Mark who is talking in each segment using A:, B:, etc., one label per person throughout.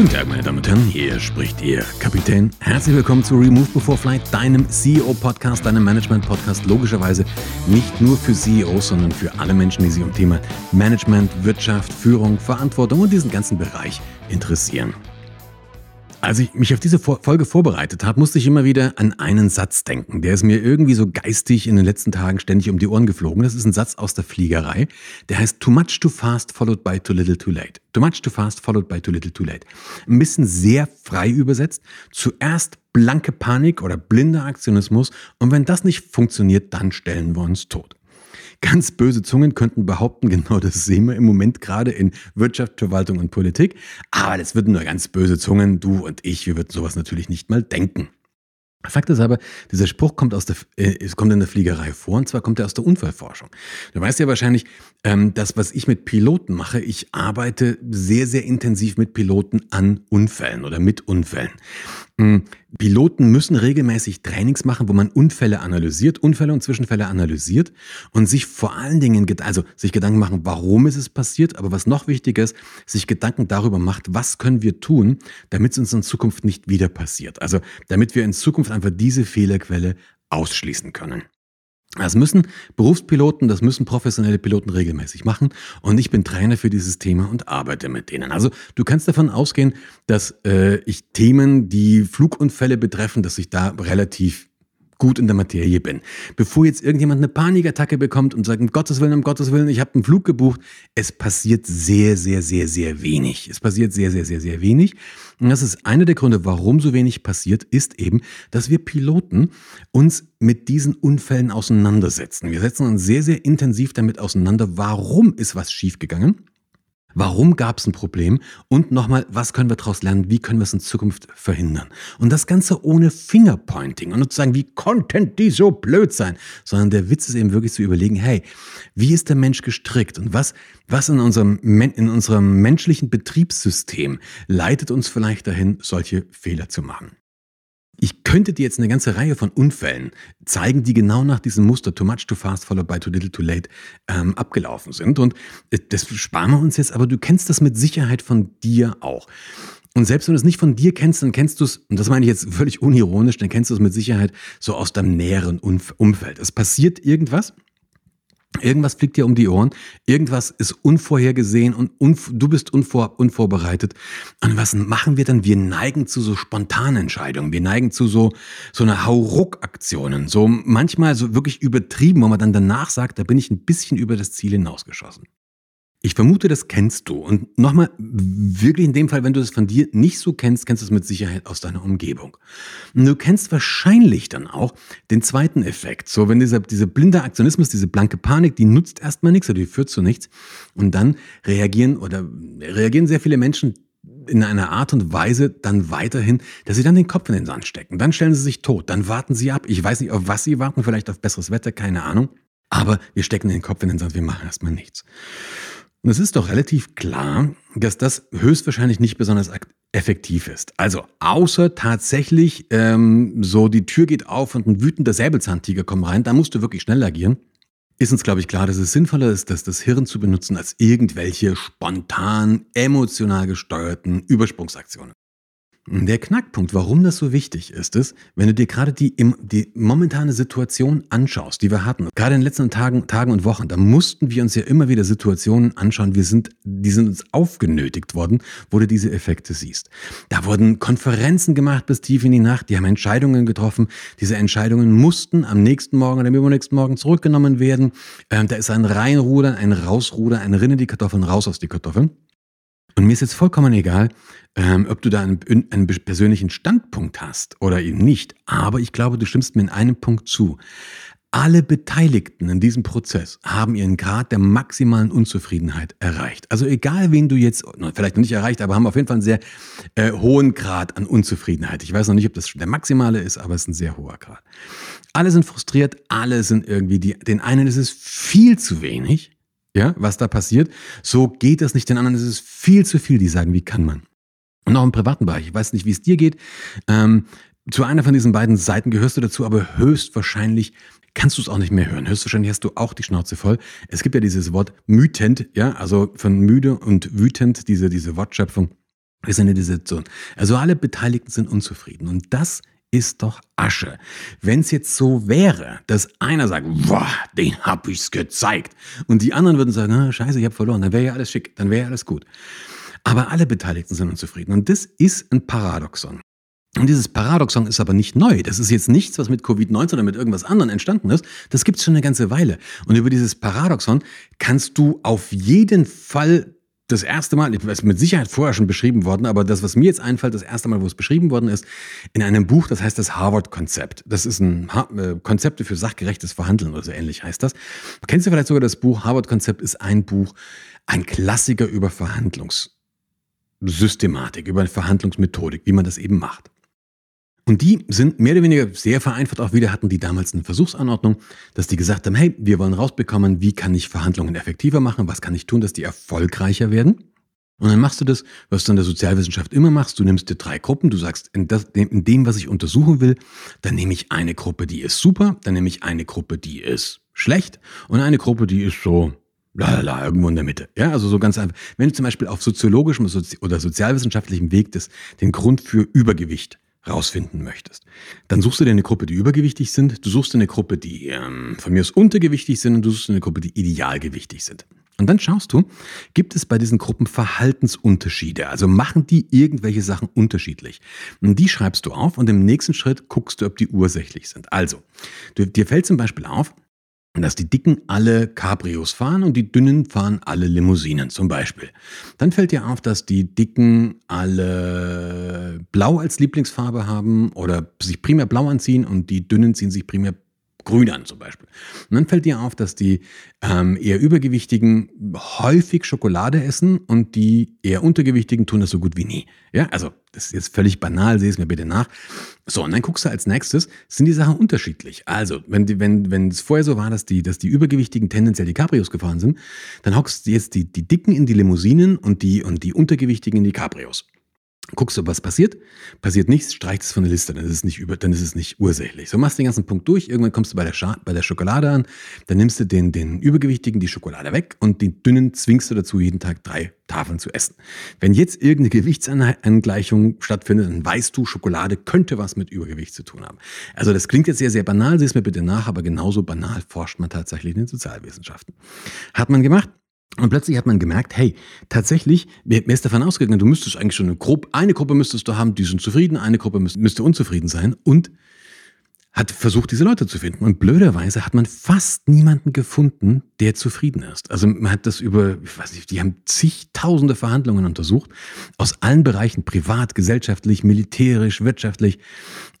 A: Guten Tag, meine Damen und Herren, hier spricht Ihr Kapitän. Herzlich willkommen zu Remove Before Flight, deinem CEO-Podcast, deinem Management-Podcast. Logischerweise nicht nur für CEOs, sondern für alle Menschen, die sich um Thema Management, Wirtschaft, Führung, Verantwortung und diesen ganzen Bereich interessieren. Als ich mich auf diese Folge vorbereitet habe, musste ich immer wieder an einen Satz denken. Der ist mir irgendwie so geistig in den letzten Tagen ständig um die Ohren geflogen. Das ist ein Satz aus der Fliegerei. Der heißt Too much too fast followed by too little too late. Too much too fast followed by too little too late. Ein bisschen sehr frei übersetzt. Zuerst blanke Panik oder blinder Aktionismus. Und wenn das nicht funktioniert, dann stellen wir uns tot. Ganz böse Zungen könnten behaupten, genau das sehen wir im Moment gerade in Wirtschaft, Verwaltung und Politik. Aber das würden nur ganz böse Zungen, du und ich, wir würden sowas natürlich nicht mal denken. Fakt ist aber, dieser Spruch kommt, aus der, äh, kommt in der Fliegerei vor, und zwar kommt er aus der Unfallforschung. Du weißt ja wahrscheinlich, ähm, das, was ich mit Piloten mache, ich arbeite sehr, sehr intensiv mit Piloten an Unfällen oder mit Unfällen. Piloten müssen regelmäßig Trainings machen, wo man Unfälle analysiert, Unfälle und Zwischenfälle analysiert und sich vor allen Dingen, also sich Gedanken machen, warum ist es passiert, aber was noch wichtiger ist, sich Gedanken darüber macht, was können wir tun, damit es uns in Zukunft nicht wieder passiert. Also damit wir in Zukunft einfach diese Fehlerquelle ausschließen können. Das müssen Berufspiloten, das müssen professionelle Piloten regelmäßig machen. Und ich bin Trainer für dieses Thema und arbeite mit denen. Also du kannst davon ausgehen, dass äh, ich Themen, die Flugunfälle betreffen, dass ich da relativ gut in der Materie bin. Bevor jetzt irgendjemand eine Panikattacke bekommt und sagt, um Gottes Willen, um Gottes Willen, ich habe einen Flug gebucht, es passiert sehr, sehr, sehr, sehr wenig. Es passiert sehr, sehr, sehr, sehr wenig. Und das ist einer der Gründe, warum so wenig passiert, ist eben, dass wir Piloten uns mit diesen Unfällen auseinandersetzen. Wir setzen uns sehr, sehr intensiv damit auseinander, warum ist was schiefgegangen Warum gab es ein Problem? Und nochmal, was können wir daraus lernen? Wie können wir es in Zukunft verhindern? Und das Ganze ohne Fingerpointing und zu sagen, wie konnten die so blöd sein? Sondern der Witz ist eben wirklich zu überlegen, hey, wie ist der Mensch gestrickt? Und was, was in unserem, in unserem menschlichen Betriebssystem leitet uns vielleicht dahin, solche Fehler zu machen? Ich könnte dir jetzt eine ganze Reihe von Unfällen zeigen, die genau nach diesem Muster too much too fast followed by too little too late ähm, abgelaufen sind. Und äh, das sparen wir uns jetzt, aber du kennst das mit Sicherheit von dir auch. Und selbst wenn du es nicht von dir kennst, dann kennst du es, und das meine ich jetzt völlig unironisch, dann kennst du es mit Sicherheit so aus deinem näheren Umfeld. Es passiert irgendwas Irgendwas fliegt dir um die Ohren, irgendwas ist unvorhergesehen und unv du bist unvor unvorbereitet. Und was machen wir dann? Wir neigen zu so spontanen Entscheidungen. Wir neigen zu so, so einer Hauruck-Aktionen. So manchmal so wirklich übertrieben, wo man dann danach sagt, da bin ich ein bisschen über das Ziel hinausgeschossen. Ich vermute, das kennst du. Und nochmal, wirklich in dem Fall, wenn du das von dir nicht so kennst, kennst du es mit Sicherheit aus deiner Umgebung. Und du kennst wahrscheinlich dann auch den zweiten Effekt. So, wenn dieser, dieser blinde Aktionismus, diese blanke Panik, die nutzt erstmal nichts oder die führt zu nichts. Und dann reagieren oder reagieren sehr viele Menschen in einer Art und Weise dann weiterhin, dass sie dann den Kopf in den Sand stecken. Dann stellen sie sich tot, dann warten sie ab. Ich weiß nicht, auf was sie warten, vielleicht auf besseres Wetter, keine Ahnung. Aber wir stecken den Kopf in den Sand, wir machen erstmal nichts. Und es ist doch relativ klar, dass das höchstwahrscheinlich nicht besonders effektiv ist. Also außer tatsächlich ähm, so die Tür geht auf und ein wütender Säbelzahntiger kommt rein, da musst du wirklich schnell agieren. Ist uns, glaube ich, klar, dass es sinnvoller ist, dass das Hirn zu benutzen als irgendwelche spontan, emotional gesteuerten Übersprungsaktionen. Der Knackpunkt, warum das so wichtig ist, ist, wenn du dir gerade die, die momentane Situation anschaust, die wir hatten, gerade in den letzten Tagen, Tagen und Wochen, da mussten wir uns ja immer wieder Situationen anschauen, wir sind, die sind uns aufgenötigt worden, wo du diese Effekte siehst. Da wurden Konferenzen gemacht bis tief in die Nacht, die haben Entscheidungen getroffen. Diese Entscheidungen mussten am nächsten Morgen oder am übernächsten Morgen zurückgenommen werden. Ähm, da ist ein Reinrudern, ein Rausrudern, ein Rinne die Kartoffeln, raus aus die Kartoffeln. Und mir ist jetzt vollkommen egal, ähm, ob du da einen, einen persönlichen Standpunkt hast oder eben nicht. Aber ich glaube, du stimmst mir in einem Punkt zu. Alle Beteiligten in diesem Prozess haben ihren Grad der maximalen Unzufriedenheit erreicht. Also egal, wen du jetzt, vielleicht noch nicht erreicht, aber haben auf jeden Fall einen sehr äh, hohen Grad an Unzufriedenheit. Ich weiß noch nicht, ob das schon der maximale ist, aber es ist ein sehr hoher Grad. Alle sind frustriert, alle sind irgendwie, die, den einen ist es viel zu wenig, ja, was da passiert. So geht das nicht, den anderen ist es viel zu viel, die sagen, wie kann man. Und auch im privaten Bereich. Ich weiß nicht, wie es dir geht. Ähm, zu einer von diesen beiden Seiten gehörst du dazu, aber höchstwahrscheinlich kannst du es auch nicht mehr hören. Höchstwahrscheinlich hast du auch die Schnauze voll. Es gibt ja dieses Wort mütend, ja, also von müde und wütend, diese, diese Wortschöpfung. In dieser Situation. Also alle Beteiligten sind unzufrieden. Und das ist doch Asche. Wenn es jetzt so wäre, dass einer sagt, boah, den hab ich's gezeigt, und die anderen würden sagen, ah, scheiße, ich hab verloren, dann wäre ja alles schick, dann wäre ja alles gut. Aber alle Beteiligten sind unzufrieden. Und das ist ein Paradoxon. Und dieses Paradoxon ist aber nicht neu. Das ist jetzt nichts, was mit Covid-19 oder mit irgendwas anderem entstanden ist. Das gibt es schon eine ganze Weile. Und über dieses Paradoxon kannst du auf jeden Fall das erste Mal, ist mit Sicherheit vorher schon beschrieben worden, aber das, was mir jetzt einfällt, das erste Mal, wo es beschrieben worden ist, in einem Buch, das heißt das Harvard-Konzept. Das ist ein ha äh, Konzepte für sachgerechtes Verhandeln oder so ähnlich heißt das. Kennst du vielleicht sogar das Buch? Harvard-Konzept ist ein Buch, ein Klassiker über Verhandlungssystematik, über Verhandlungsmethodik, wie man das eben macht. Und die sind mehr oder weniger sehr vereinfacht auch wieder, hatten die damals eine Versuchsanordnung, dass die gesagt haben, hey, wir wollen rausbekommen, wie kann ich Verhandlungen effektiver machen, was kann ich tun, dass die erfolgreicher werden. Und dann machst du das, was du in der Sozialwissenschaft immer machst. Du nimmst dir drei Gruppen, du sagst, in, das, in dem, was ich untersuchen will, dann nehme ich eine Gruppe, die ist super, dann nehme ich eine Gruppe, die ist schlecht und eine Gruppe, die ist so, lalala, irgendwo in der Mitte. Ja, also so ganz einfach. Wenn du zum Beispiel auf soziologischem oder sozialwissenschaftlichem Weg das, den Grund für Übergewicht rausfinden möchtest. Dann suchst du dir eine Gruppe, die übergewichtig sind, du suchst dir eine Gruppe, die ähm, von mir aus untergewichtig sind und du suchst dir eine Gruppe, die idealgewichtig sind. Und dann schaust du, gibt es bei diesen Gruppen Verhaltensunterschiede? Also machen die irgendwelche Sachen unterschiedlich? Und die schreibst du auf und im nächsten Schritt guckst du, ob die ursächlich sind. Also, du, dir fällt zum Beispiel auf, dass die Dicken alle Cabrios fahren und die Dünnen fahren alle Limousinen zum Beispiel. Dann fällt dir auf, dass die Dicken alle Blau als Lieblingsfarbe haben oder sich primär blau anziehen und die Dünnen ziehen sich primär grün an zum Beispiel. Und dann fällt dir auf, dass die ähm, eher Übergewichtigen häufig Schokolade essen und die eher Untergewichtigen tun das so gut wie nie. Ja, also das ist jetzt völlig banal, seh es mir bitte nach. So, und dann guckst du als nächstes, sind die Sachen unterschiedlich. Also, wenn, die, wenn, wenn es vorher so war, dass die, dass die Übergewichtigen tendenziell die Cabrios gefahren sind, dann hockst du jetzt die, die Dicken in die Limousinen und die, und die Untergewichtigen in die Cabrios guckst du, was passiert. Passiert nichts, streichst es von der Liste, dann ist es nicht über, dann ist es nicht ursächlich. So machst du den ganzen Punkt durch, irgendwann kommst du bei der, Scha bei der Schokolade an, dann nimmst du den, den Übergewichtigen die Schokolade weg und den Dünnen zwingst du dazu, jeden Tag drei Tafeln zu essen. Wenn jetzt irgendeine Gewichtsangleichung stattfindet, dann weißt du, Schokolade könnte was mit Übergewicht zu tun haben. Also das klingt jetzt sehr, sehr banal, sieh es mir bitte nach, aber genauso banal forscht man tatsächlich in den Sozialwissenschaften. Hat man gemacht, und plötzlich hat man gemerkt, hey, tatsächlich, wer ist davon ausgegangen, du müsstest eigentlich schon eine Gruppe, eine Gruppe müsstest du haben, die sind zufrieden, eine Gruppe müsste unzufrieden sein und hat versucht, diese Leute zu finden. Und blöderweise hat man fast niemanden gefunden, der zufrieden ist. Also man hat das über, ich weiß nicht, die haben zigtausende Verhandlungen untersucht, aus allen Bereichen, privat, gesellschaftlich, militärisch, wirtschaftlich.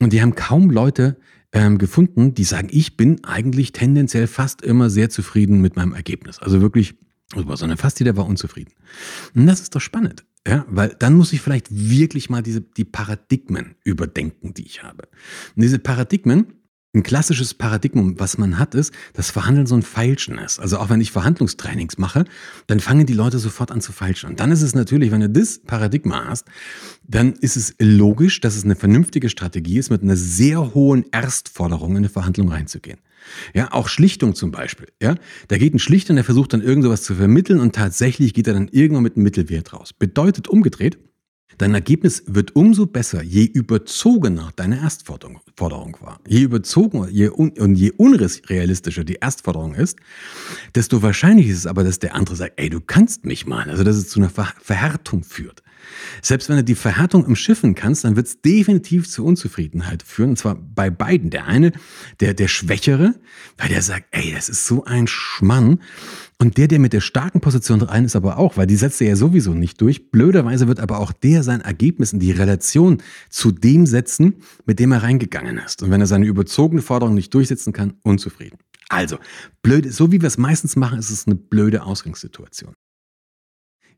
A: Und die haben kaum Leute ähm, gefunden, die sagen, ich bin eigentlich tendenziell fast immer sehr zufrieden mit meinem Ergebnis. Also wirklich Super, sondern fast jeder war unzufrieden. Und das ist doch spannend, ja, weil dann muss ich vielleicht wirklich mal diese, die Paradigmen überdenken, die ich habe. Und diese Paradigmen, ein klassisches Paradigma, was man hat, ist, dass Verhandeln so ein Feilschen ist. Also auch wenn ich Verhandlungstrainings mache, dann fangen die Leute sofort an zu feilschen. Und dann ist es natürlich, wenn du das Paradigma hast, dann ist es logisch, dass es eine vernünftige Strategie ist, mit einer sehr hohen Erstforderung in eine Verhandlung reinzugehen. Ja, auch Schlichtung zum Beispiel. Ja, da geht ein Schlichter und der versucht dann irgend sowas zu vermitteln und tatsächlich geht er dann irgendwann mit einem Mittelwert raus. Bedeutet umgedreht, Dein Ergebnis wird umso besser, je überzogener deine Erstforderung war. Je überzogener je un und je unrealistischer die Erstforderung ist, desto wahrscheinlicher ist es aber, dass der andere sagt, ey, du kannst mich mal. Also, dass es zu einer Ver Verhärtung führt. Selbst wenn du die Verhärtung umschiffen kannst, dann wird es definitiv zu Unzufriedenheit führen. Und zwar bei beiden. Der eine, der, der Schwächere, weil der sagt, ey, das ist so ein Schmann. Und der, der mit der starken Position rein ist, aber auch, weil die setzt er ja sowieso nicht durch. Blöderweise wird aber auch der sein Ergebnis in die Relation zu dem setzen, mit dem er reingegangen ist. Und wenn er seine überzogene Forderung nicht durchsetzen kann, unzufrieden. Also, blöd, so wie wir es meistens machen, ist es eine blöde Ausgangssituation.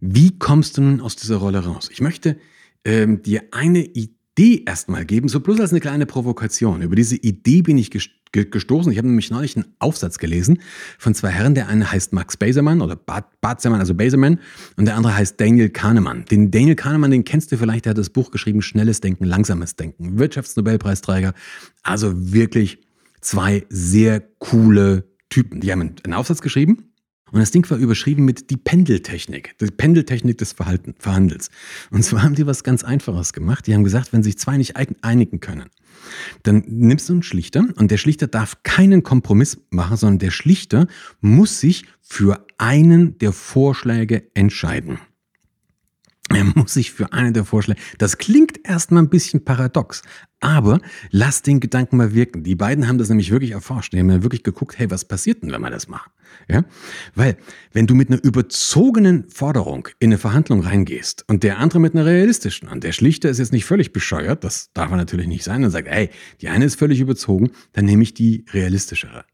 A: Wie kommst du nun aus dieser Rolle raus? Ich möchte ähm, dir eine Idee erstmal geben, so bloß als eine kleine Provokation. Über diese Idee bin ich gestoßen. Ich habe nämlich neulich einen Aufsatz gelesen von zwei Herren. Der eine heißt Max Baserman oder Bart, Bart also Baserman, und der andere heißt Daniel Kahnemann. Den Daniel Kahnemann, den kennst du vielleicht, der hat das Buch geschrieben, Schnelles Denken, Langsames Denken. Wirtschaftsnobelpreisträger. Also wirklich zwei sehr coole Typen. Die haben einen Aufsatz geschrieben Und das Ding war überschrieben mit die Pendeltechnik, die Pendeltechnik des Verhalten, Verhandels. Und zwar haben die was ganz Einfaches gemacht. Die haben gesagt, wenn sich zwei nicht einigen können, dann nimmst du einen Schlichter und der Schlichter darf keinen Kompromiss machen, sondern der Schlichter muss sich für einen der Vorschläge entscheiden. Er muss sich für einen der Vorschläge. Das klingt erstmal ein bisschen paradox, aber lass den Gedanken mal wirken. Die beiden haben das nämlich wirklich erforscht. Die haben ja wirklich geguckt, hey, was passiert denn, wenn wir das machen? Ja? Weil, wenn du mit einer überzogenen Forderung in eine Verhandlung reingehst und der andere mit einer realistischen und der Schlichter ist jetzt nicht völlig bescheuert, das darf er natürlich nicht sein und sagt, hey, die eine ist völlig überzogen, dann nehme ich die realistischere.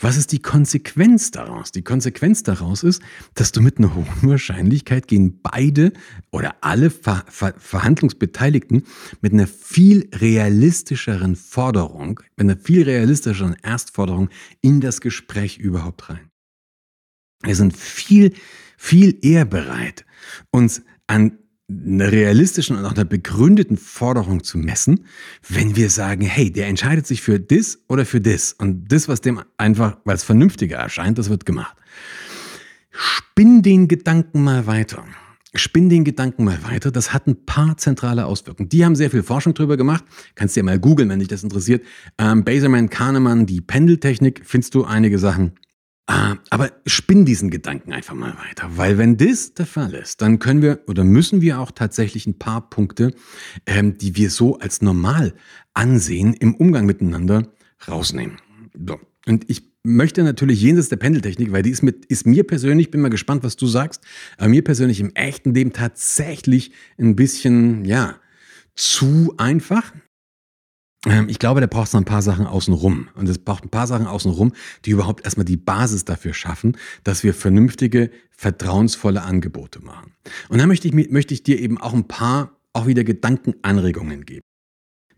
A: Was ist die Konsequenz daraus? Die Konsequenz daraus ist, dass du mit einer hohen Wahrscheinlichkeit gegen beide oder alle Ver Ver Verhandlungsbeteiligten mit einer viel realistischeren Forderung, mit einer viel realistischeren Erstforderung in das Gespräch überhaupt rein. Wir sind viel, viel eher bereit, uns an einer realistischen und auch einer begründeten Forderung zu messen, wenn wir sagen, hey, der entscheidet sich für das oder für das. Und das, was dem einfach, weil es vernünftiger erscheint, das wird gemacht. Spinn den Gedanken mal weiter. Spinn den Gedanken mal weiter. Das hat ein paar zentrale Auswirkungen. Die haben sehr viel Forschung drüber gemacht. Kannst dir mal googeln, wenn dich das interessiert. Ähm, Baserman, Kahnemann, die Pendeltechnik, findest du einige Sachen. Ah, aber spinn diesen Gedanken einfach mal weiter, weil wenn das der Fall ist, dann können wir oder müssen wir auch tatsächlich ein paar Punkte, ähm, die wir so als normal ansehen, im Umgang miteinander rausnehmen. So. Und ich möchte natürlich jenseits der Pendeltechnik, weil die ist, mit, ist mir persönlich, bin mal gespannt, was du sagst, aber mir persönlich im echten Leben tatsächlich ein bisschen, ja, zu einfach. Ähm, ich glaube, der braucht so ein paar Sachen außenrum. Und es braucht ein paar Sachen außenrum, die überhaupt erstmal die Basis dafür schaffen, dass wir vernünftige, vertrauensvolle Angebote machen. Und dann möchte ich, möchte ich dir eben auch ein paar, auch wieder Gedankenanregungen geben.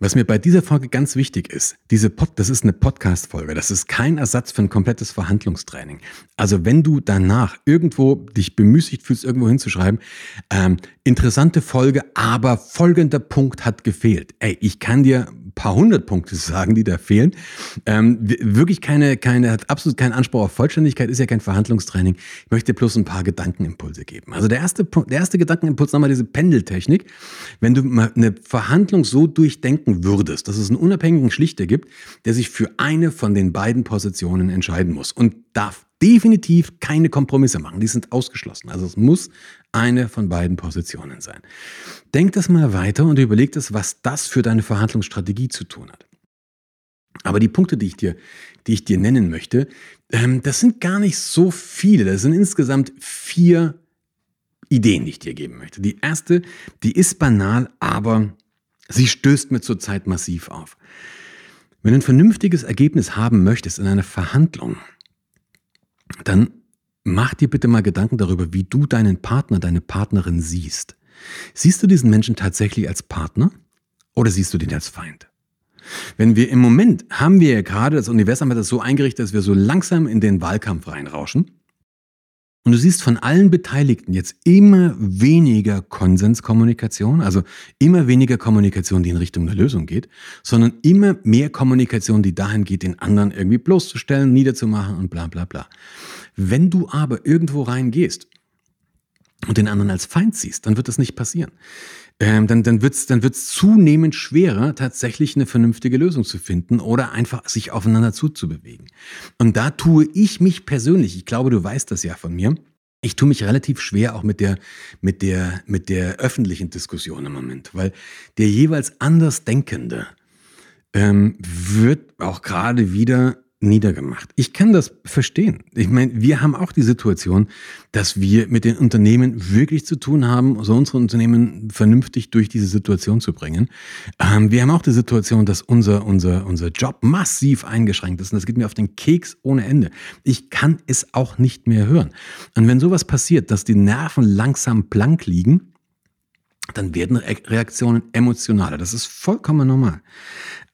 A: Was mir bei dieser Folge ganz wichtig ist, diese Pod, das ist eine Podcast-Folge, das ist kein Ersatz für ein komplettes Verhandlungstraining. Also wenn du danach irgendwo dich bemüßigt fühlst, irgendwo hinzuschreiben, ähm, interessante Folge, aber folgender Punkt hat gefehlt. Ey, ich kann dir paar hundert Punkte sagen, die da fehlen. Ähm, wirklich keine, keine, hat absolut keinen Anspruch auf Vollständigkeit, ist ja kein Verhandlungstraining. Ich möchte bloß ein paar Gedankenimpulse geben. Also der erste, der erste Gedankenimpuls, nochmal diese Pendeltechnik. Wenn du mal eine Verhandlung so durchdenken würdest, dass es einen unabhängigen Schlichter gibt, der sich für eine von den beiden Positionen entscheiden muss und darf definitiv keine Kompromisse machen. Die sind ausgeschlossen. Also es muss eine von beiden Positionen sein. Denk das mal weiter und überleg das, was das für deine Verhandlungsstrategie zu tun hat. Aber die Punkte, die ich dir, die ich dir nennen möchte, ähm, das sind gar nicht so viele. Das sind insgesamt vier Ideen, die ich dir geben möchte. Die erste, die ist banal, aber sie stößt mir zurzeit massiv auf. Wenn du ein vernünftiges Ergebnis haben möchtest in einer Verhandlung, dann mach dir bitte mal Gedanken darüber, wie du deinen Partner, deine Partnerin siehst. Siehst du diesen Menschen tatsächlich als Partner oder siehst du den als Feind? Wenn wir im Moment haben wir ja gerade, das Universum hat das so eingerichtet, dass wir so langsam in den Wahlkampf reinrauschen. Und du siehst von allen Beteiligten jetzt immer weniger Konsenskommunikation, also immer weniger Kommunikation, die in Richtung einer Lösung geht, sondern immer mehr Kommunikation, die dahin geht, den anderen irgendwie bloßzustellen, niederzumachen und bla bla bla. Wenn du aber irgendwo reingehst und den anderen als Feind siehst, dann wird das nicht passieren ähm, dann, dann wird es dann wird's zunehmend schwerer, tatsächlich eine vernünftige Lösung zu finden oder einfach sich aufeinander zuzubewegen. Und da tue ich mich persönlich, ich glaube, du weißt das ja von mir, ich tue mich relativ schwer auch mit der, mit der, mit der öffentlichen Diskussion im Moment, weil der jeweils Andersdenkende ähm, wird auch gerade wieder niedergemacht. Ich kann das verstehen. Ich meine, wir haben auch die Situation, dass wir mit den Unternehmen wirklich zu tun haben, so unsere Unternehmen vernünftig durch diese Situation zu bringen. Ähm, wir haben auch die Situation, dass unser, unser, unser Job massiv eingeschränkt ist und das geht mir auf den Keks ohne Ende. Ich kann es auch nicht mehr hören. Und wenn sowas passiert, dass die Nerven langsam blank liegen, dann werden Reaktionen emotionaler. Das ist vollkommen normal.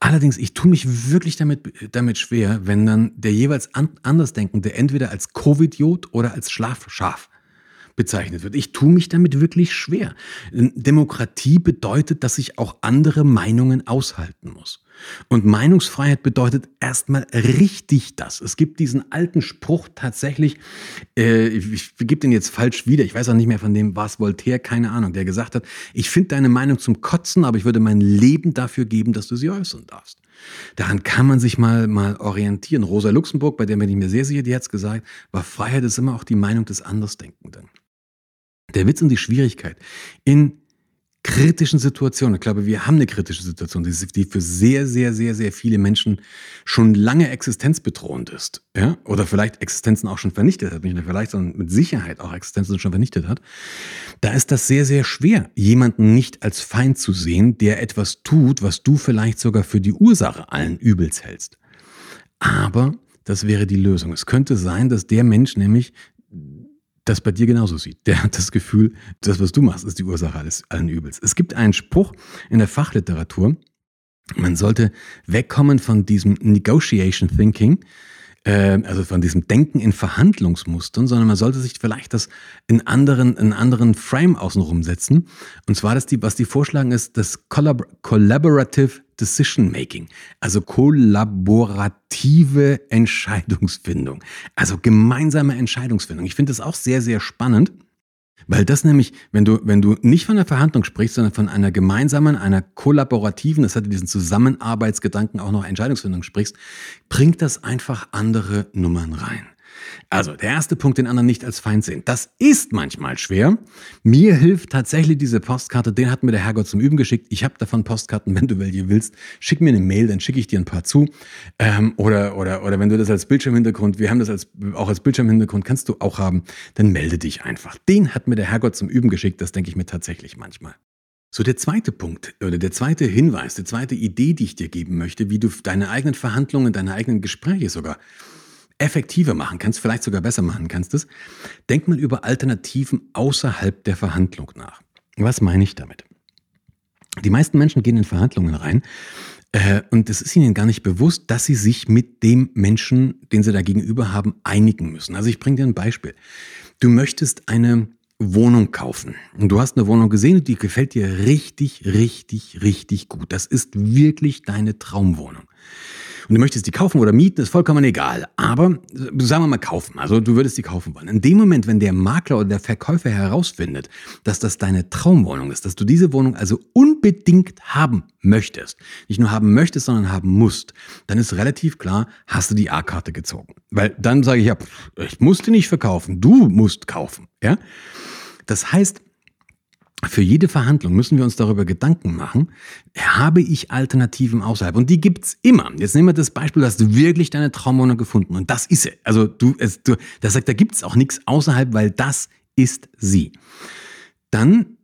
A: Allerdings, ich tue mich wirklich damit, damit schwer, wenn dann der jeweils an, Andersdenkende entweder als Covidiot oder als Schlafschaf bezeichnet wird. Ich tue mich damit wirklich schwer. Demokratie bedeutet, dass ich auch andere Meinungen aushalten muss. Und Meinungsfreiheit bedeutet erstmal richtig das. Es gibt diesen alten Spruch tatsächlich, äh, ich, ich gebe den jetzt falsch wieder, ich weiß auch nicht mehr von dem, was Voltaire, keine Ahnung, der gesagt hat, ich finde deine Meinung zum Kotzen, aber ich würde mein Leben dafür geben, dass du sie äußern darfst. Daran kann man sich mal, mal orientieren. Rosa Luxemburg, bei der bin ich mir sehr sicher, die hat es gesagt, war Freiheit ist immer auch die Meinung des Andersdenkenden. Der Witz und die Schwierigkeit in kritischen Situationen, ich glaube, wir haben eine kritische Situation, die für sehr, sehr, sehr, sehr viele Menschen schon lange existenzbedrohend ist. Ja? Oder vielleicht Existenzen auch schon vernichtet hat. Nicht nur vielleicht, sondern mit Sicherheit auch Existenzen schon vernichtet hat. Da ist das sehr, sehr schwer, jemanden nicht als Feind zu sehen, der etwas tut, was du vielleicht sogar für die Ursache allen Übels hältst. Aber das wäre die Lösung. Es könnte sein, dass der Mensch nämlich das bei dir genauso sieht. Der hat das Gefühl, das, was du machst, ist die Ursache alles, allen Übels. Es gibt einen Spruch in der Fachliteratur, man sollte wegkommen von diesem Negotiation Thinking, äh, also von diesem Denken in Verhandlungsmustern, sondern man sollte sich vielleicht das in anderen, in anderen Frame außenrum setzen. Und zwar, dass die, was die vorschlagen, ist das Collab Collaborative Decision Making, also kollaborative Entscheidungsfindung, also gemeinsame Entscheidungsfindung. Ich finde das auch sehr, sehr spannend. Weil das nämlich, wenn du, wenn du nicht von einer Verhandlung sprichst, sondern von einer gemeinsamen, einer kollaborativen, das hatte diesen Zusammenarbeitsgedanken auch noch Entscheidungsfindung sprichst, bringt das einfach andere Nummern rein. Also, der erste Punkt, den anderen nicht als Feind sehen. Das ist manchmal schwer. Mir hilft tatsächlich diese Postkarte, den hat mir der Herrgott zum Üben geschickt. Ich habe davon Postkarten, wenn du welche willst. Schick mir eine Mail, dann schicke ich dir ein paar zu. Ähm, oder, oder, oder wenn du das als Bildschirmhintergrund, wir haben das als, auch als Bildschirmhintergrund, kannst du auch haben, dann melde dich einfach. Den hat mir der Herrgott zum Üben geschickt, das denke ich mir tatsächlich manchmal. So, der zweite Punkt oder der zweite Hinweis, die zweite Idee, die ich dir geben möchte, wie du deine eigenen Verhandlungen, deine eigenen Gespräche sogar effektiver machen kannst, vielleicht sogar besser machen kannst, ist, denk mal über Alternativen außerhalb der Verhandlung nach. Was meine ich damit? Die meisten Menschen gehen in Verhandlungen rein äh, und es ist ihnen gar nicht bewusst, dass sie sich mit dem Menschen, den sie da gegenüber haben, einigen müssen. Also ich bringe dir ein Beispiel. Du möchtest eine Wohnung kaufen. Und du hast eine Wohnung gesehen und die gefällt dir richtig, richtig, richtig gut. Das ist wirklich deine Traumwohnung und du möchtest die kaufen oder mieten, ist vollkommen egal. Aber sagen wir mal kaufen. Also du würdest die kaufen wollen. In dem Moment, wenn der Makler oder der Verkäufer herausfindet, dass das deine Traumwohnung ist, dass du diese Wohnung also unbedingt haben möchtest, nicht nur haben möchtest, sondern haben musst, dann ist relativ klar, hast du die A-Karte gezogen. Weil dann sage ich ja, ich musste nicht verkaufen, du musst kaufen. Ja? Das heißt, für jede Verhandlung müssen wir uns darüber Gedanken machen, habe ich Alternativen außerhalb? Und die gibt's immer. Jetzt nehmen wir das Beispiel, du hast wirklich deine Traumwohnung gefunden. Und das ist sie. Also du, es, du das sagt, da gibt's auch nichts außerhalb, weil das ist sie. Dann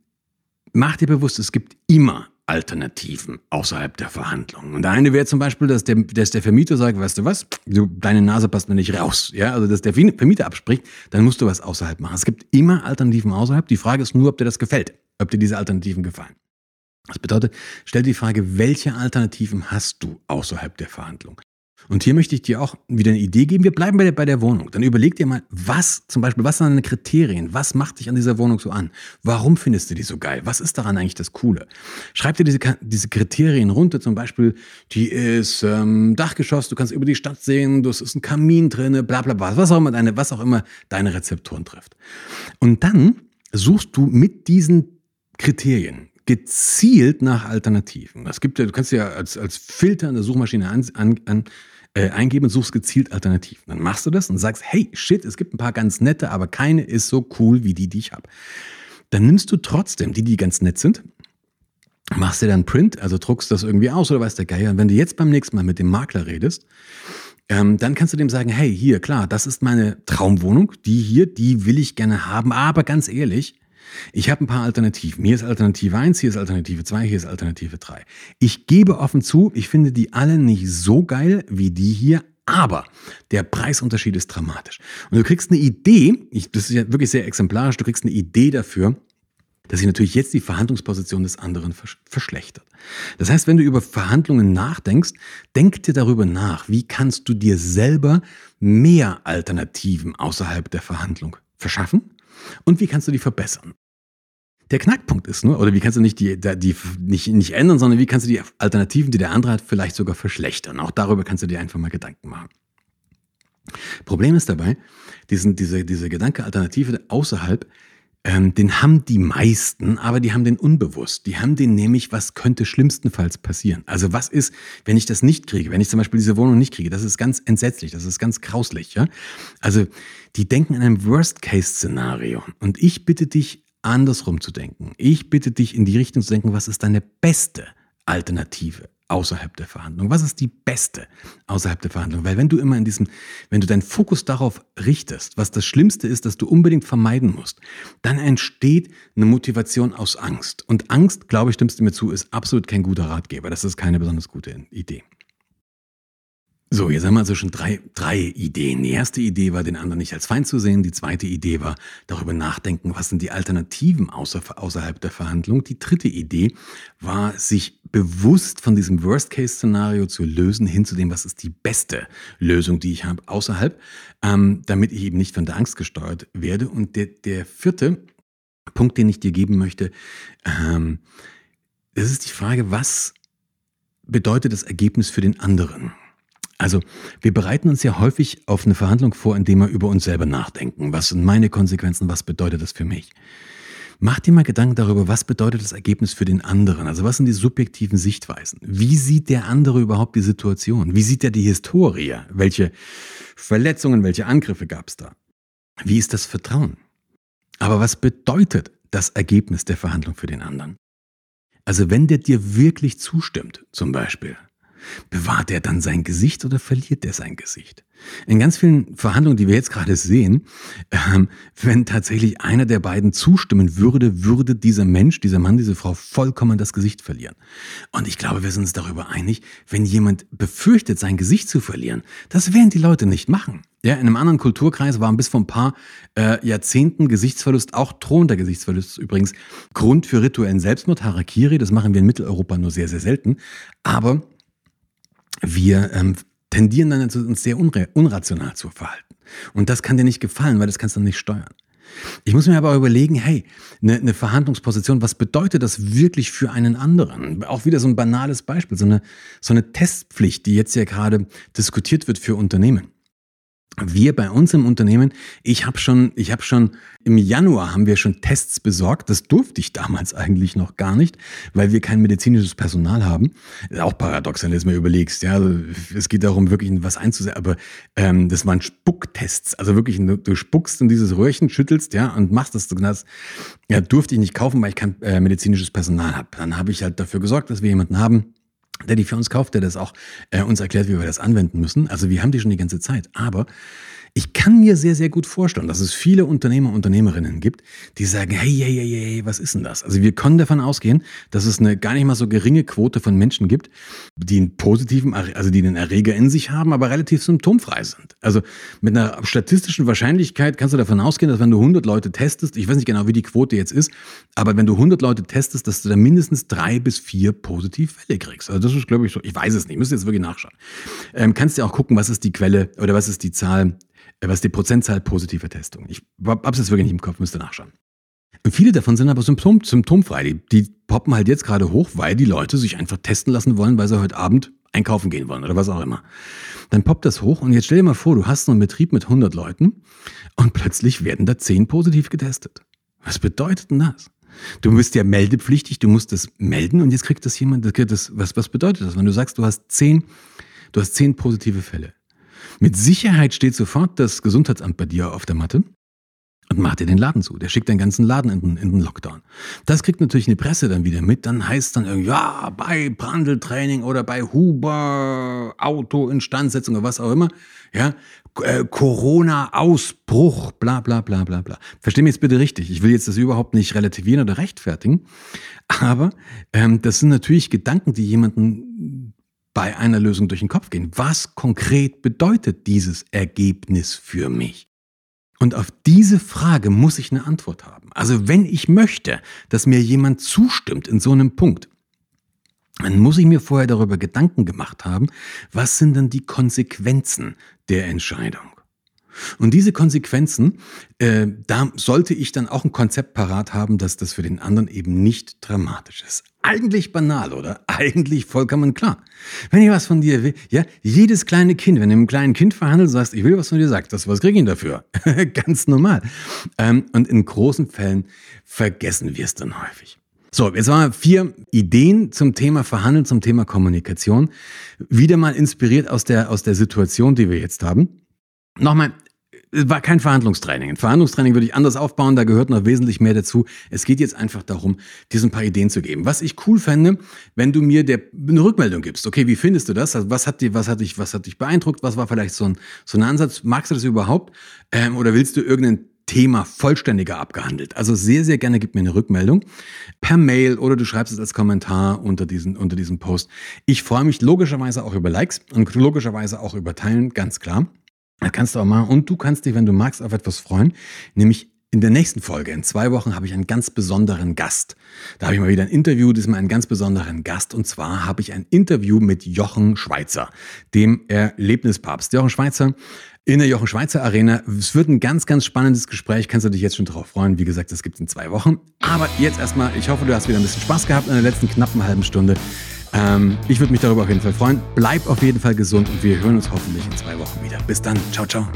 A: mach dir bewusst, es gibt immer Alternativen außerhalb der Verhandlungen. Und der eine wäre zum Beispiel, dass der, dass der Vermieter sagt, weißt du was, du, deine Nase passt mir nicht raus. Ja, also dass der Vermieter abspricht, dann musst du was außerhalb machen. Es gibt immer Alternativen außerhalb. Die Frage ist nur, ob dir das gefällt ob dir diese Alternativen gefallen. Das bedeutet, stell dir die Frage, welche Alternativen hast du außerhalb der Verhandlung? Und hier möchte ich dir auch wieder eine Idee geben. Wir bleiben bei der, bei der Wohnung. Dann überleg dir mal, was zum Beispiel, was sind deine Kriterien? Was macht dich an dieser Wohnung so an? Warum findest du die so geil? Was ist daran eigentlich das Coole? Schreib dir diese, diese Kriterien runter. Zum Beispiel, die ist ähm, Dachgeschoss, du kannst über die Stadt sehen, das ist ein Kamin drinne, bla bla bla, was auch immer deine, was auch immer deine Rezeptoren trifft. Und dann suchst du mit diesen Kriterien gezielt nach Alternativen. Das gibt ja, du kannst ja als, als Filter in der Suchmaschine an, an, an, äh, eingeben und suchst gezielt Alternativen. Dann machst du das und sagst, hey, shit, es gibt ein paar ganz nette, aber keine ist so cool wie die, die ich habe. Dann nimmst du trotzdem die, die ganz nett sind, machst dir dann Print, also druckst das irgendwie aus oder weißt der Geier. Und wenn du jetzt beim nächsten Mal mit dem Makler redest, ähm, dann kannst du dem sagen, hey, hier, klar, das ist meine Traumwohnung, die hier, die will ich gerne haben, aber ganz ehrlich, ich habe ein paar Alternativen. Hier ist Alternative 1, hier ist Alternative 2, hier ist Alternative 3. Ich gebe offen zu, ich finde die alle nicht so geil wie die hier, aber der Preisunterschied ist dramatisch. Und du kriegst eine Idee, ich, das ist ja wirklich sehr exemplarisch, du kriegst eine Idee dafür, dass sich natürlich jetzt die Verhandlungsposition des anderen verschlechtert. Das heißt, wenn du über Verhandlungen nachdenkst, denk dir darüber nach, wie kannst du dir selber mehr Alternativen außerhalb der Verhandlung verschaffen Und wie kannst du die verbessern? Der Knackpunkt ist nur, oder wie kannst du nicht die, die nicht, nicht ändern, sondern wie kannst du die Alternativen, die der andere hat, vielleicht sogar verschlechtern? Auch darüber kannst du dir einfach mal Gedanken machen. Problem ist dabei, diesen, diese, diese Gedanke Alternative außerhalb, ähm, den haben die meisten, aber die haben den unbewusst. Die haben den nämlich, was könnte schlimmstenfalls passieren. Also was ist, wenn ich das nicht kriege, wenn ich zum Beispiel diese Wohnung nicht kriege, das ist ganz entsetzlich, das ist ganz grauslich. Ja? Also die denken in einem Worst-Case-Szenario. Und ich bitte dich, andersrum zu denken. Ich bitte dich, in die Richtung zu denken, was ist deine beste Alternative? außerhalb der Verhandlung? Was ist die beste außerhalb der Verhandlung? Weil wenn du immer in diesem, wenn du deinen Fokus darauf richtest, was das Schlimmste ist, das du unbedingt vermeiden musst, dann entsteht eine Motivation aus Angst. Und Angst, glaube ich, stimmst du mir zu, ist absolut kein guter Ratgeber. Das ist keine besonders gute Idee. So, jetzt haben wir also schon drei, drei Ideen. Die erste Idee war, den anderen nicht als Feind zu sehen. Die zweite Idee war, darüber nachdenken, was sind die Alternativen außer, außerhalb der Verhandlung. Die dritte Idee war, sich bewusst von diesem Worst-Case-Szenario zu lösen, hin zu dem, was ist die beste Lösung, die ich habe außerhalb, ähm, damit ich eben nicht von der Angst gesteuert werde. Und der, der vierte Punkt, den ich dir geben möchte, ähm, das ist die Frage, was bedeutet das Ergebnis für den anderen? Also wir bereiten uns ja häufig auf eine Verhandlung vor, indem wir über uns selber nachdenken. Was sind meine Konsequenzen? Was bedeutet das für mich? Mach dir mal Gedanken darüber, was bedeutet das Ergebnis für den anderen? Also was sind die subjektiven Sichtweisen? Wie sieht der andere überhaupt die Situation? Wie sieht er die Historie? Welche Verletzungen, welche Angriffe gab es da? Wie ist das Vertrauen? Aber was bedeutet das Ergebnis der Verhandlung für den anderen? Also wenn der dir wirklich zustimmt, zum Beispiel, Bewahrt er dann sein Gesicht oder verliert er sein Gesicht? In ganz vielen Verhandlungen, die wir jetzt gerade sehen, ähm, wenn tatsächlich einer der beiden zustimmen würde, würde dieser Mensch, dieser Mann, diese Frau vollkommen das Gesicht verlieren. Und ich glaube, wir sind uns darüber einig, wenn jemand befürchtet, sein Gesicht zu verlieren, das werden die Leute nicht machen. Ja, in einem anderen Kulturkreis war bis vor ein paar äh, Jahrzehnten Gesichtsverlust, auch drohender Gesichtsverlust übrigens, Grund für rituellen Selbstmord, Harakiri. Das machen wir in Mitteleuropa nur sehr, sehr selten. Aber wir ähm, tendieren dann dazu, uns sehr unrational zu verhalten. Und das kann dir nicht gefallen, weil das kannst du nicht steuern. Ich muss mir aber überlegen, hey, eine, eine Verhandlungsposition, was bedeutet das wirklich für einen anderen? Auch wieder so ein banales Beispiel, so eine, so eine Testpflicht, die jetzt ja gerade diskutiert wird für Unternehmen. Wir bei uns im Unternehmen, ich habe schon, ich habe schon im Januar haben wir schon Tests besorgt. Das durfte ich damals eigentlich noch gar nicht, weil wir kein medizinisches Personal haben. Auch paradox, wenn du es mir überlegst. Ja, also es geht darum, wirklich was einzusetzen. Aber ähm, das waren Spucktests. Also wirklich, du spuckst in dieses Röhrchen, schüttelst, ja, und machst das. das ja, durfte ich nicht kaufen, weil ich kein äh, medizinisches Personal habe. Dann habe ich halt dafür gesorgt, dass wir jemanden haben, der die für uns kauft, der das auch äh, uns erklärt, wie wir das anwenden müssen. Also wir haben die schon die ganze Zeit. Aber ich kann mir sehr, sehr gut vorstellen, dass es viele Unternehmer und Unternehmerinnen gibt, die sagen, hey, hey, hey, hey, was ist denn das? Also wir können davon ausgehen, dass es eine gar nicht mal so geringe Quote von Menschen gibt, die einen positiven, also die einen Erreger in sich haben, aber relativ symptomfrei sind. Also mit einer statistischen Wahrscheinlichkeit kannst du davon ausgehen, dass wenn du 100 Leute testest, ich weiß nicht genau, wie die Quote jetzt ist, aber wenn du 100 Leute testest, dass du da mindestens drei bis vier Positivfälle kriegst. Also das ist, glaube ich, so, ich weiß es nicht, müsst jetzt wirklich nachschauen. Ähm, kannst du auch gucken, was ist die Quelle oder was ist die Zahl was ist die Prozentzahl positiver Testungen? Ich hab's jetzt wirklich nicht im Kopf, müsste nachschauen. Und viele davon sind aber symptom, symptomfrei. Die, die poppen halt jetzt gerade hoch, weil die Leute sich einfach testen lassen wollen, weil sie heute Abend einkaufen gehen wollen oder was auch immer. Dann poppt das hoch und jetzt stell dir mal vor, du hast einen Betrieb mit 100 Leuten und plötzlich werden da 10 positiv getestet. Was bedeutet denn das? Du bist ja meldepflichtig, du musst das melden und jetzt kriegt das jemand, das, was, was bedeutet das? Wenn du sagst, du hast 10, du hast 10 positive Fälle. Mit Sicherheit steht sofort das Gesundheitsamt bei dir auf der Matte und macht dir den Laden zu. Der schickt den ganzen Laden in den, in den Lockdown. Das kriegt natürlich eine Presse dann wieder mit. Dann heißt es dann irgendwie, ja, bei Brandeltraining oder bei Huber, Autoinstandsetzung oder was auch immer, ja, äh, Corona-Ausbruch, bla bla bla bla bla. Versteh mich jetzt bitte richtig. Ich will jetzt das überhaupt nicht relativieren oder rechtfertigen. Aber ähm, das sind natürlich Gedanken, die jemanden bei einer Lösung durch den Kopf gehen. Was konkret bedeutet dieses Ergebnis für mich? Und auf diese Frage muss ich eine Antwort haben. Also wenn ich möchte, dass mir jemand zustimmt in so einem Punkt, dann muss ich mir vorher darüber Gedanken gemacht haben, was sind denn die Konsequenzen der Entscheidung? Und diese Konsequenzen, äh, da sollte ich dann auch ein Konzept parat haben, dass das für den anderen eben nicht dramatisch ist. Eigentlich banal, oder? Eigentlich vollkommen klar. Wenn ich was von dir will, ja, jedes kleine Kind, wenn du mit einem kleinen Kind verhandelst, sagst, ich will was von dir, sagt das, was kriege ich dafür? Ganz normal. Ähm, und in großen Fällen vergessen wir es dann häufig. So, jetzt waren vier Ideen zum Thema Verhandeln, zum Thema Kommunikation. Wieder mal inspiriert aus der, aus der Situation, die wir jetzt haben. Nochmal, es war kein Verhandlungstraining. Ein Verhandlungstraining würde ich anders aufbauen, da gehört noch wesentlich mehr dazu. Es geht jetzt einfach darum, dir so ein paar Ideen zu geben. Was ich cool fände, wenn du mir der, eine Rückmeldung gibst. Okay, wie findest du das? Also was hat, dich, was, hat dich, was hat dich beeindruckt? Was war vielleicht so ein, so ein Ansatz? Magst du das überhaupt? Ähm, oder willst du irgendein Thema vollständiger abgehandelt. Also sehr, sehr gerne gib mir eine Rückmeldung per Mail oder du schreibst es als Kommentar unter diesen, unter diesem Post. Ich freue mich logischerweise auch über Likes und logischerweise auch über Teilen, ganz klar. Da kannst du auch mal, und du kannst dich, wenn du magst, auf etwas freuen, nämlich in der nächsten Folge, in zwei Wochen, habe ich einen ganz besonderen Gast. Da habe ich mal wieder ein Interview, diesmal einen ganz besonderen Gast. Und zwar habe ich ein Interview mit Jochen Schweizer, dem Erlebnispapst. Jochen Schweizer in der Jochen Schweizer Arena. Es wird ein ganz, ganz spannendes Gespräch. Kannst du dich jetzt schon darauf freuen. Wie gesagt, das gibt es in zwei Wochen. Aber jetzt erstmal, ich hoffe, du hast wieder ein bisschen Spaß gehabt in der letzten knappen halben Stunde. Ähm, ich würde mich darüber auf jeden Fall freuen. Bleib auf jeden Fall gesund und wir hören uns hoffentlich in zwei Wochen wieder. Bis dann. Ciao, ciao.